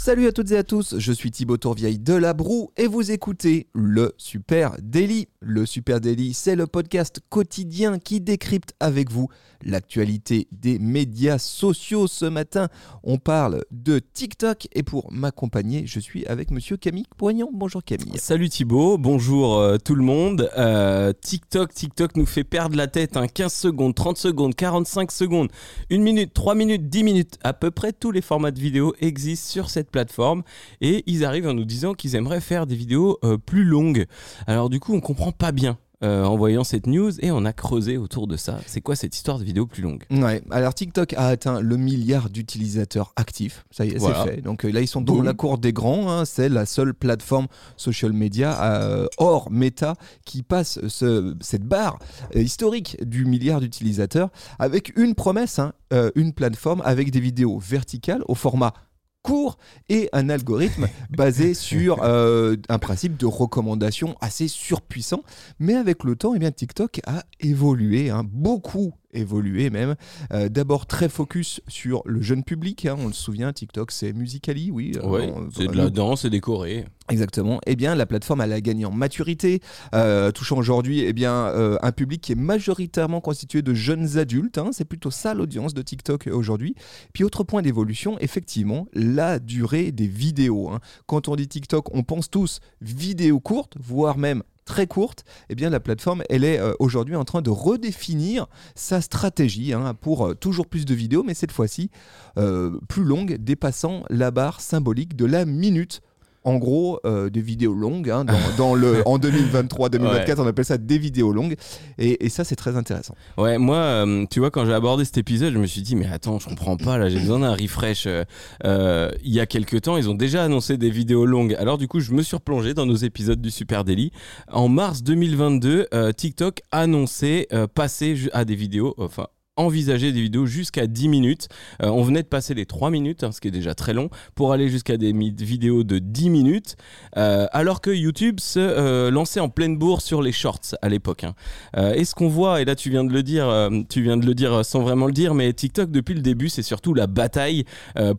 Salut à toutes et à tous, je suis Thibaut Tourvieille de La Broue et vous écoutez le Super Daily. Le Super Daily, c'est le podcast quotidien qui décrypte avec vous l'actualité des médias sociaux. Ce matin, on parle de TikTok et pour m'accompagner, je suis avec monsieur Camille Poignant. Bonjour Camille. Salut Thibaut, bonjour euh, tout le monde. Euh, TikTok, TikTok nous fait perdre la tête. Hein, 15 secondes, 30 secondes, 45 secondes, 1 minute, 3 minutes, 10 minutes. À peu près tous les formats de vidéos existent sur cette plateforme et ils arrivent en nous disant qu'ils aimeraient faire des vidéos euh, plus longues. Alors du coup, on comprend pas bien. euh, en voyant cette news et on a creusé autour de ça. C'est quoi cette histoire de vidéo plus longue Ouais, alors TikTok a atteint le milliard d'utilisateurs actifs, ça y est, Voilà. c'est fait. Donc euh, là, ils sont dans Boum. la cour des grands, hein. c'est la seule plateforme social media euh, hors Meta qui passe ce- cette barre historique du milliard d'utilisateurs avec une promesse, hein, une plateforme avec des vidéos verticales au format court et un algorithme basé sur euh, un principe de recommandation assez surpuissant. Mais avec le temps, eh bien, TikTok a évolué, hein, beaucoup évolué même. Euh, D'abord très focus sur le jeune public, hein, on le souvient, TikTok c'est Musically, oui. euh, Ouais, c'est de la danse et décoré. Exactement. Eh bien, la plateforme elle a gagné en maturité, euh, touchant aujourd'hui eh bien un public qui est majoritairement constitué de jeunes adultes. hein. C'est plutôt ça l'audience de TikTok aujourd'hui. Puis autre point d'évolution, effectivement, la durée des vidéos. hein. Quand on dit TikTok, on pense tous vidéos courtes, voire même très courtes. Eh bien, la plateforme, elle est euh, aujourd'hui en train de redéfinir sa stratégie hein, pour euh, toujours plus de vidéos, mais cette fois-ci euh, plus longue, dépassant la barre symbolique de la minute. En gros, euh, des vidéos longues. hein, dans, dans le, en 2023-2024, on appelle ça des vidéos longues. Et, et ça, c'est très intéressant. Ouais, moi, euh, tu vois, quand j'ai abordé cet épisode, je me suis dit, mais attends, je comprends pas, là, j'ai besoin d'un refresh. Euh, il y a quelques temps, ils ont déjà annoncé des vidéos longues. Alors, du coup, je me suis replongé dans nos épisodes du Super Daily. En mars 2022, euh, TikTok annonçait passer à des vidéos, enfin, envisager des vidéos jusqu'à 10 minutes. Euh, on venait de passer les 3 minutes, hein, ce qui est déjà très long, pour aller jusqu'à des vidéos de 10 minutes, euh, alors que YouTube se euh, lançait en pleine bourre sur les shorts à l'époque. hein. Et ce qu'on voit, et là tu viens de le dire, tu viens de le dire sans vraiment le dire, mais TikTok depuis le début, c'est surtout la bataille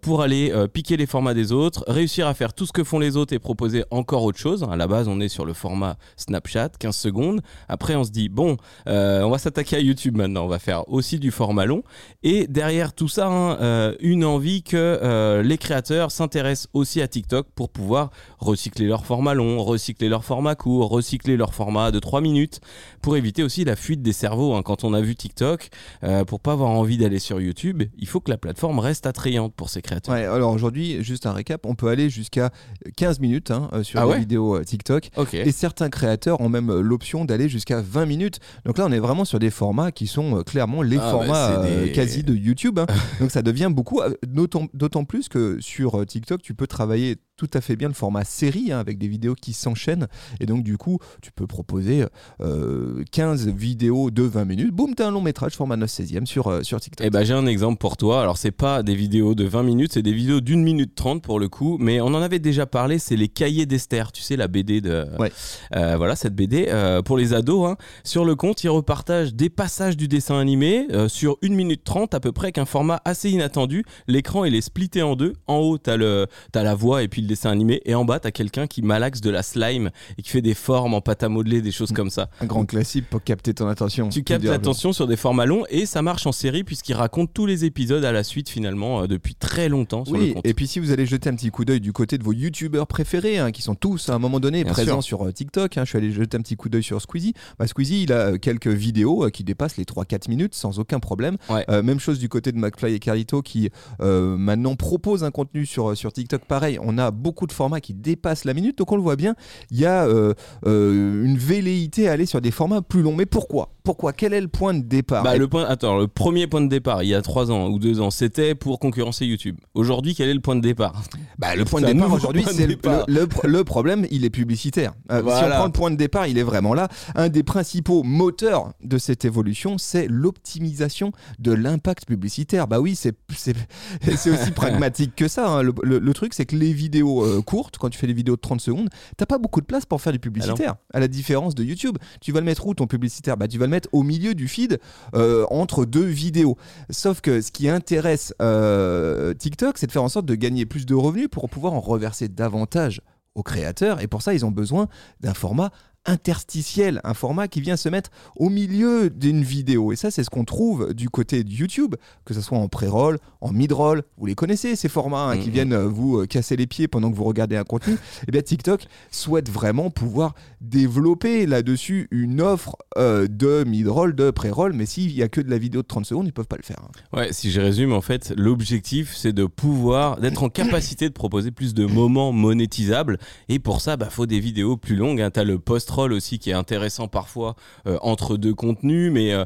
pour aller piquer les formats des autres, réussir à faire tout ce que font les autres et proposer encore autre chose. À la base, on est sur le format Snapchat, 15 secondes. Après, on se dit bon, on va s'attaquer à YouTube maintenant. On va faire aussi du format long. Et derrière tout ça, hein, euh, une envie que euh, les créateurs s'intéressent aussi à TikTok pour pouvoir recycler leur format long, recycler leur format court, recycler leur format de 3 minutes pour éviter aussi la fuite des cerveaux. hein. Quand on a vu TikTok, euh, pour pas avoir envie d'aller sur YouTube, il faut que la plateforme reste attrayante pour ses créateurs. Ouais, alors aujourd'hui, juste un récap, on peut aller jusqu'à 15 minutes hein, euh, sur Ah les ouais vidéos TikTok. Ok. Et certains créateurs ont même l'option d'aller jusqu'à 20 minutes. Donc là, on est vraiment sur des formats qui sont clairement les Ah, formats bah, c'est euh, des- quasi de YouTube. hein. Donc ça devient beaucoup, euh, d'autant d'autant plus que sur euh, TikTok, tu peux travailler tout à fait bien le format série hein, avec des vidéos qui s'enchaînent. Et donc, du coup, tu peux proposer euh, 15 vidéos de 20 minutes. Boum, t'as un long métrage format 9 16e sur, euh, sur TikTok. Eh ben, j'ai un exemple pour toi. Alors, c'est pas des vidéos de 20 minutes, c'est des vidéos d'une minute 30 pour le coup. Mais on en avait déjà parlé, c'est les cahiers d'Esther. Tu sais, la BD de. Ouais. Euh, voilà, cette BD euh, pour les ados. hein. Sur le compte, ils repartagent des passages du dessin animé sur 1 minute 30 à peu près, qu'un format assez inattendu. L'écran, il est splitté en deux. En haut, t'as le, t'as la voix et puis le dessin animé. Et en bas, t'as quelqu'un qui malaxe de la slime et qui fait des formes en pâte à modeler, des choses comme ça. Un grand classique pour capter ton attention. Tu captes l'attention sur des formats longs et ça marche en série puisqu'il raconte tous les épisodes à la suite finalement euh, depuis très longtemps sur le Oui, compte. et puis si vous allez jeter un petit coup d'œil du côté de vos youtubeurs préférés, hein, qui sont tous à un moment donné Bien présents sûr. sur euh, TikTok, hein, je suis allé jeter un petit coup d'œil sur Squeezie. Bah, Squeezie, il a euh, quelques vidéos euh, qui dépassent les 3-4 minutes sans aucun problème. Ouais. Même chose du côté de McFly et Carlito qui maintenant proposent un contenu sur, sur TikTok. Pareil, on a beaucoup de formats qui dépassent la minute, donc on le voit bien, il y a euh, euh, une velléité à aller sur des formats plus longs. Mais pourquoi? Pourquoi Quel est le point de départ Bah, le point, attends, le premier point de départ, il y a 3 ans ou 2 ans, c'était pour concurrencer YouTube. Aujourd'hui, quel est le point de départ Bah, le point de départ aujourd'hui, c'est le, le- le- problème, il est publicitaire. Euh, Si on prend le point de départ, il est vraiment là. Un des principaux moteurs de cette évolution, c'est l'optimisation de l'impact publicitaire. Bah oui, c'est aussi pragmatique que ça. hein. Le, le- le truc, c'est que les vidéos euh, courtes, quand tu fais des vidéos de 30 secondes, t'as pas beaucoup de place pour faire du publicitaire. à la différence de YouTube, tu vas le mettre où ton publicitaire? Bah, Tu vas le mettre au milieu du feed euh, entre deux vidéos. Sauf que ce qui intéresse euh, TikTok, c'est de faire en sorte de gagner plus de revenus pour pouvoir en reverser davantage aux créateurs. Et pour ça, ils ont besoin d'un format interstitiel, un format qui vient se mettre au milieu d'une vidéo. Et ça, c'est ce qu'on trouve du côté de YouTube, que ce soit en pré-roll, en mid-roll. Vous les connaissez, ces formats hein, qui Mhm. viennent euh, vous euh, casser les pieds pendant que vous regardez un contenu. Et bien, TikTok souhaite vraiment pouvoir développer là-dessus une offre euh, de mid-roll, de pré-roll. Mais s'il n'y a que de la vidéo de 30 secondes, ils peuvent pas le faire. hein. Ouais, si je résume, en fait, l'objectif, c'est de pouvoir, d'être en capacité de proposer plus de moments monétisables. Et pour ça, bah, faut des vidéos plus longues. Hein. T'as le aussi qui est intéressant parfois euh, entre deux contenus, mais euh,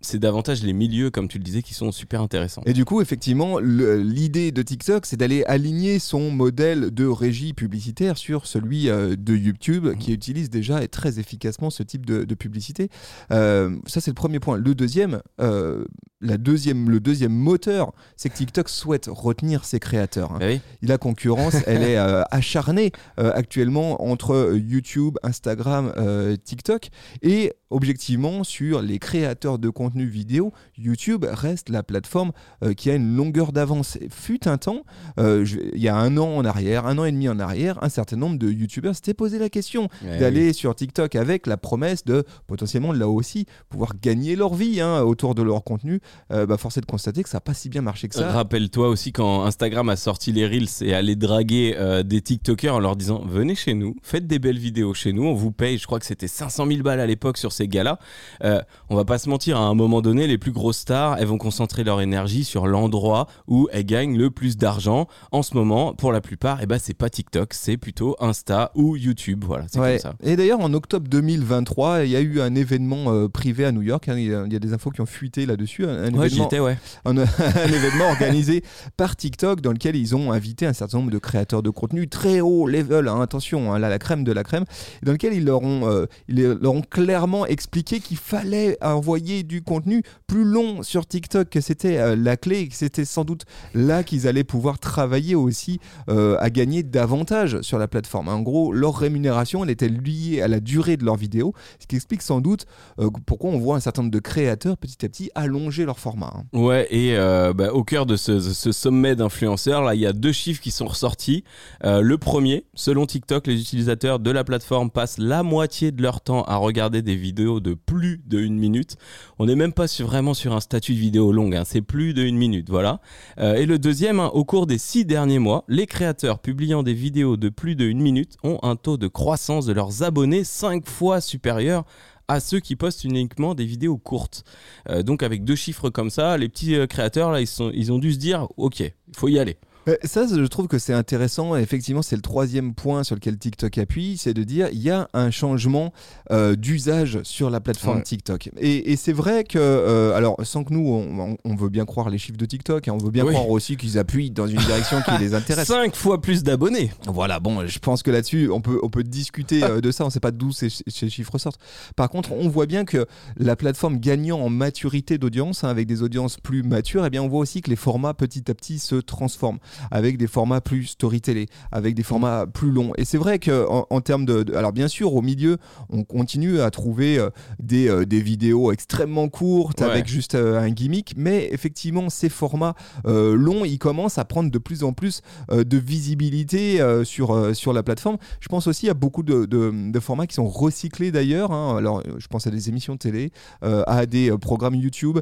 c'est davantage les milieux, comme tu le disais, qui sont super intéressants. Et du coup, effectivement, l'idée de TikTok, c'est d'aller aligner son modèle de régie publicitaire sur celui euh, de YouTube, qui utilise déjà et très efficacement ce type de, de publicité. Ça, c'est le premier point. Le deuxième, la deuxième, le deuxième moteur, c'est que TikTok souhaite retenir ses créateurs. hein. Ah oui La concurrence, elle est euh, acharnée euh, actuellement entre YouTube, Instagram, euh, TikTok. Et objectivement, sur les créateurs de contenu vidéo, YouTube reste la plateforme euh, qui a une longueur d'avance. Fut un temps, euh, je- il y a un an en arrière, un an et demi en arrière, un certain nombre de YouTubeurs s'étaient posé la question Ouais, d'aller sur TikTok avec la promesse de potentiellement là aussi pouvoir gagner leur vie hein, autour de leur contenu. Bah, force est de constater que ça n'a pas si bien marché que ça. Rappelle-toi aussi quand Instagram a sorti les Reels et allait draguer des TikTokers en leur disant venez chez nous, faites des belles vidéos chez nous, on vous paye, je crois que c'était 500 000 balles à l'époque sur ces gars-là. Euh, on va pas se mentir, à un moment donné, les plus grosses stars, elles vont concentrer leur énergie sur l'endroit où elles gagnent le plus d'argent. En ce moment, pour la plupart, eh ben, c'est pas TikTok, c'est plutôt Insta ou YouTube. Voilà, c'est Ouais. comme ça. Et d'ailleurs, en octobre 2023, il y a eu un événement euh, privé à New York. hein, il, y a, il y a des infos qui ont fuité là-dessus. Un, Ouais, événement, ouais. un, un événement organisé par TikTok dans lequel ils ont invité un certain nombre de créateurs de contenu très haut level. hein, attention, hein, là, la crème de la crème. et Dans lequel ils ont, euh, ils leur ont clairement expliqué qu'il fallait envoyer du contenu plus long sur TikTok, que c'était euh, la clé, que c'était sans doute là qu'ils allaient pouvoir travailler aussi euh, à gagner davantage sur la plateforme. En gros, leur rémunération, elle était liée à la durée de leur vidéo, ce qui explique sans doute pourquoi on voit un certain nombre de créateurs petit à petit allonger leur format. hein. Ouais, et bah, au cœur de ce, ce sommet d'influenceurs, là, il y a deux chiffres qui sont ressortis. Le premier, selon TikTok, les utilisateurs de la plateforme passent la moitié de leur temps à regarder des vidéos de plus de une minute. On n'est même pas vraiment sur un statut de vidéo longue, hein, c'est plus de une minute, voilà. Euh, et le deuxième, hein, au cours des six derniers mois, les créateurs publiant des vidéos de plus de une minute ont un taux de croissance de leurs abonnés cinq fois supérieur à ceux qui postent uniquement des vidéos courtes. Euh, donc avec deux chiffres comme ça, les petits euh, créateurs là, ils, sont, ils ont dû se dire, ok, il faut y aller. Euh, Ça, je trouve que c'est intéressant. Effectivement, c'est le troisième point sur lequel TikTok appuie, c'est de dire il y a un changement euh, d'usage sur la plateforme Ouais. TikTok. Et, et c'est vrai que, euh, alors, sans que nous, on, veut bien croire les chiffres de TikTok, et on veut bien Oui. croire aussi qu'ils appuient dans une direction qui les intéresse. Cinq fois plus d'abonnés. Voilà, bon, je pense que là-dessus, on peut, on peut discuter euh, de ça, on ne sait pas d'où ces, ces chiffres sortent. Par contre, on voit bien que la plateforme gagnant en maturité d'audience, hein, avec des audiences plus matures, eh bien, on voit aussi que les formats petit à petit se transforment, avec des formats plus storytellés, avec des formats plus longs. Et c'est vrai qu'en en, termes de, de- Alors, bien sûr, au milieu, on continue à trouver euh, des, euh, des vidéos extrêmement courtes, Ouais. avec juste euh, un gimmick, mais effectivement, ces formats longs, ils commencent à prendre de plus en plus de visibilité sur, sur la plateforme. Je pense aussi à beaucoup de, de- de formats qui sont recyclés d'ailleurs. hein. Alors, je pense à des émissions de télé, à des programmes YouTube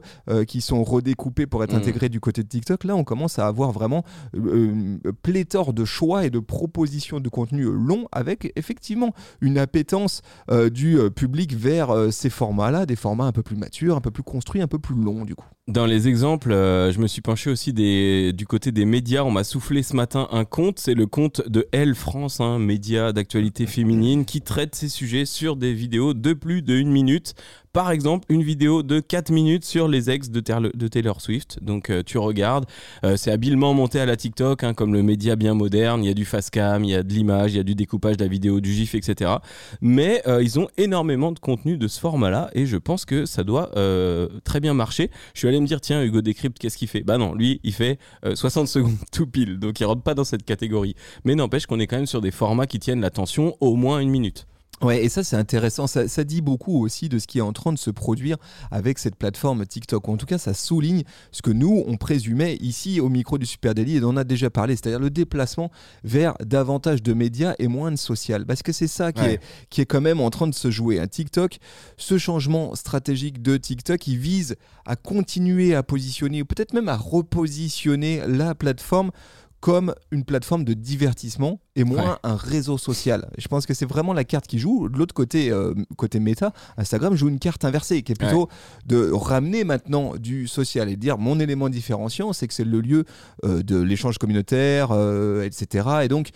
qui sont redécoupés pour être Mhm. intégrés du côté de TikTok. Là, on commence à avoir vraiment euh, pléthore de choix et de propositions de contenu long avec effectivement une appétence euh, du euh, public vers euh, ces formats-là, des formats un peu plus matures, un peu plus construits, un peu plus longs du coup. Dans les exemples, je me suis penché aussi des, du côté des médias. On m'a soufflé ce matin un compte, c'est le compte de Elle France, un média d'actualité féminine, qui traite ces sujets sur des vidéos de plus de une minute par exemple une vidéo de 4 minutes sur les ex de, Taylor- Swift. Donc euh, tu regardes, euh, c'est habilement monté à la TikTok, hein, comme le média bien moderne. Il y a du fast cam, il y a de l'image, il y a du découpage de la vidéo, du GIF, etc. Mais euh, ils ont énormément de contenu de ce format-là et je pense que ça doit très bien marcher. Je suis allé me dire, tiens, Hugo Décrypte, qu'est-ce qu'il fait? Bah non, lui, il fait euh, 60 secondes tout pile, donc il rentre pas dans cette catégorie. Mais n'empêche qu'on est quand même sur des formats qui tiennent l'attention au moins une minute. Ouais, et ça c'est intéressant, ça, ça dit beaucoup aussi de ce qui est en train de se produire avec cette plateforme TikTok. En tout cas, ça souligne ce que nous, on présumait ici au micro du Super Daily et dont on a déjà parlé, c'est-à-dire le déplacement vers davantage de médias et moins de social. Parce que c'est ça qui, Ouais. est, qui est quand même en train de se jouer. Un TikTok, ce changement stratégique de TikTok, il vise à continuer à positionner, ou peut-être même à repositionner la plateforme comme une plateforme de divertissement et moins Ouais. un réseau social. Je pense que c'est vraiment la carte qui joue. De l'autre côté, euh, côté méta, Instagram joue une carte inversée qui est plutôt de ramener maintenant du social et de dire mon élément différenciant, c'est que c'est le lieu euh, de l'échange communautaire, euh, etc. Et donc,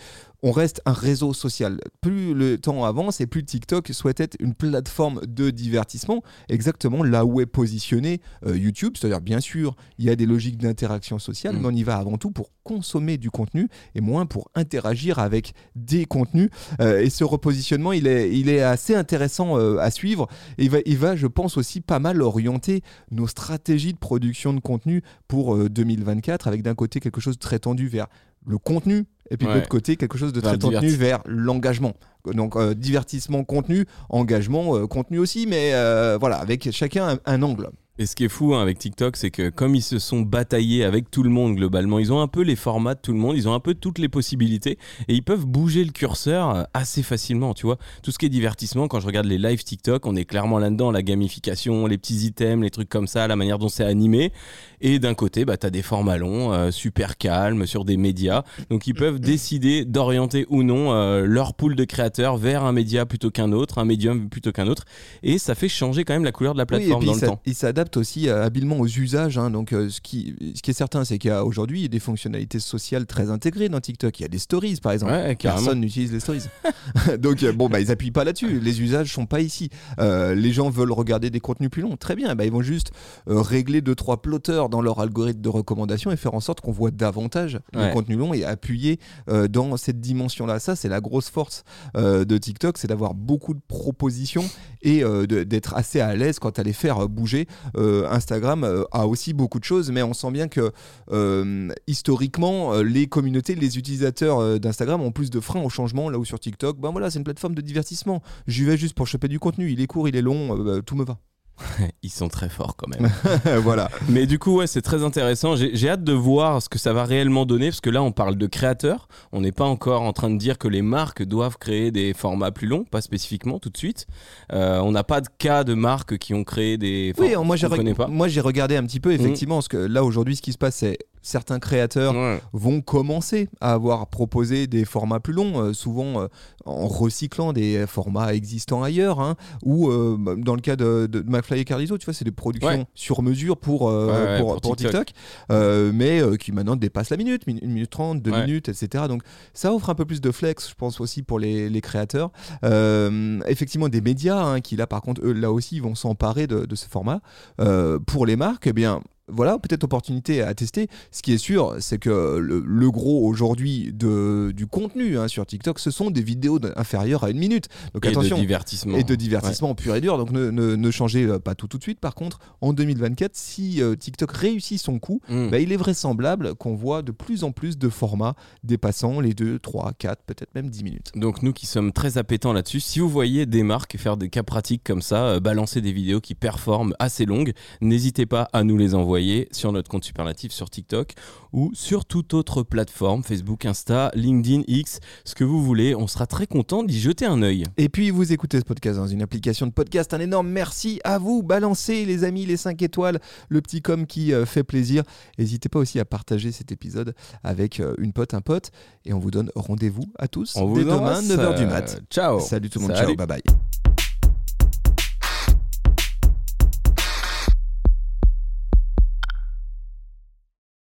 on reste un réseau social. Plus le temps avance et plus TikTok souhaite être une plateforme de divertissement, exactement là où est positionné euh, YouTube. C'est-à-dire, bien sûr, il y a des logiques d'interaction sociale, Mm. mais on y va avant tout pour consommer du contenu et moins pour interagir avec des contenus. Euh, et ce repositionnement, il est, il est assez intéressant euh, à suivre. Et il va, il va, je pense, aussi pas mal orienter nos stratégies de production de contenu pour euh, 2024, avec d'un côté quelque chose de très tendu vers le contenu, et puis de l'autre côté quelque chose de Vers très tendu vers l'engagement. Donc euh, divertissement, contenu, engagement, euh, contenu aussi, mais euh, voilà, avec chacun un, un angle. Et ce qui est fou hein, avec TikTok, c'est que comme ils se sont bataillés avec tout le monde globalement, ils ont un peu les formats de tout le monde, ils ont un peu toutes les possibilités et ils peuvent bouger le curseur euh, assez facilement, tu vois. Tout ce qui est divertissement, quand je regarde les lives TikTok, on est clairement là-dedans, la gamification, les petits items, les trucs comme ça, la manière dont c'est animé. Et d'un côté, bah, tu as des formats longs, euh, super calmes, sur des médias. Donc ils peuvent décider d'orienter ou non euh, leur pool de créateurs vers un média plutôt qu'un autre, un médium plutôt qu'un autre. Et ça fait changer quand même la couleur de la Oui, et plateforme puis dans il le temps. il s'adapte aussi euh, habilement aux usages. hein. donc, euh, ce, qui, ce qui est certain, c'est qu'il y a aujourd'hui des fonctionnalités sociales très intégrées dans TikTok. Il y a des stories, par exemple. Ouais. Personne n'utilise les stories. donc, euh, bon, bah, ils appuient pas là-dessus. Les usages sont pas ici. Euh, les gens veulent regarder des contenus plus longs. Très bien. Bah, ils vont juste euh, régler deux trois plotters dans leur algorithme de recommandation et faire en sorte qu'on voit davantage Ouais. de contenus longs et appuyer euh, dans cette dimension-là. Ça, c'est la grosse force de TikTok, c'est d'avoir beaucoup de propositions et d'être assez à l'aise quand à les faire bouger. Euh, Instagram euh, a aussi beaucoup de choses, mais on sent bien que euh, historiquement, les communautés, les utilisateurs d'Instagram ont plus de freins au changement, là où sur TikTok, ben voilà, c'est une plateforme de divertissement. J'y vais juste pour choper du contenu. Il est court, il est long, bah, tout me va. Ils sont très forts quand même. voilà. Mais du coup, ouais, c'est très intéressant. J'ai hâte de voir ce que ça va réellement donner, parce que là, on parle de créateurs. On n'est pas encore en train de dire que les marques doivent créer des formats plus longs, pas spécifiquement tout de suite. Euh, on n'a pas de cas de marques qui ont créé des. Oui, enfin, moi j'ai pas. moi j'ai regardé un petit peu effectivement parce que là aujourd'hui ce qui se passe c'est certains créateurs Ouais. vont commencer à avoir proposé des formats plus longs, euh, souvent euh, en recyclant des formats existants ailleurs, hein, ou euh, dans le cas de, de McFly et Carlito, tu vois, c'est des productions Ouais. sur mesure pour, Ouais, ouais, pour, pour pour TikTok. TikTok, mais qui maintenant dépassent la minute, 1 minute 30, 2 Ouais. minutes, etc. Donc ça offre un peu plus de flex, je pense aussi pour les, les créateurs. Effectivement, des médias hein, qui là par contre, eux, là aussi, vont s'emparer de, de ce format. Pour les marques, eh bien, voilà, peut-être opportunité à tester. Ce qui est sûr, c'est que le, le gros aujourd'hui du contenu hein, sur TikTok, ce sont des vidéos inférieures à une minute. Donc Et attention. de divertissement. Et de divertissement pur et dur. Donc ne, ne- ne changez euh, pas tout tout de suite. Par contre, en 2024, si euh, TikTok réussit son coup, Mm. bah, il est vraisemblable qu'on voit de plus en plus de formats dépassant les 2, 3, 4, peut-être même 10 minutes. Donc nous qui sommes très appétents là-dessus, si vous voyez des marques faire des cas pratiques comme ça, euh, balancer des vidéos qui performent assez longues, n'hésitez pas à nous les envoyer sur notre compte Supernatif sur TikTok ou sur toute autre plateforme, Facebook, Insta, LinkedIn, X, ce que vous voulez. On sera très content d'y jeter un œil. Et puis vous écoutez ce podcast dans une application de podcast. Un énorme merci à vous. Balancez les amis, les 5 étoiles, le petit com qui euh, fait plaisir. N'hésitez pas aussi à partager cet épisode avec euh, une pote, un pote. Et on vous donne rendez-vous à tous On vous dès demain, embrasse. 9h du mat. Ciao. Salut tout le monde, Salut. ciao, bye bye.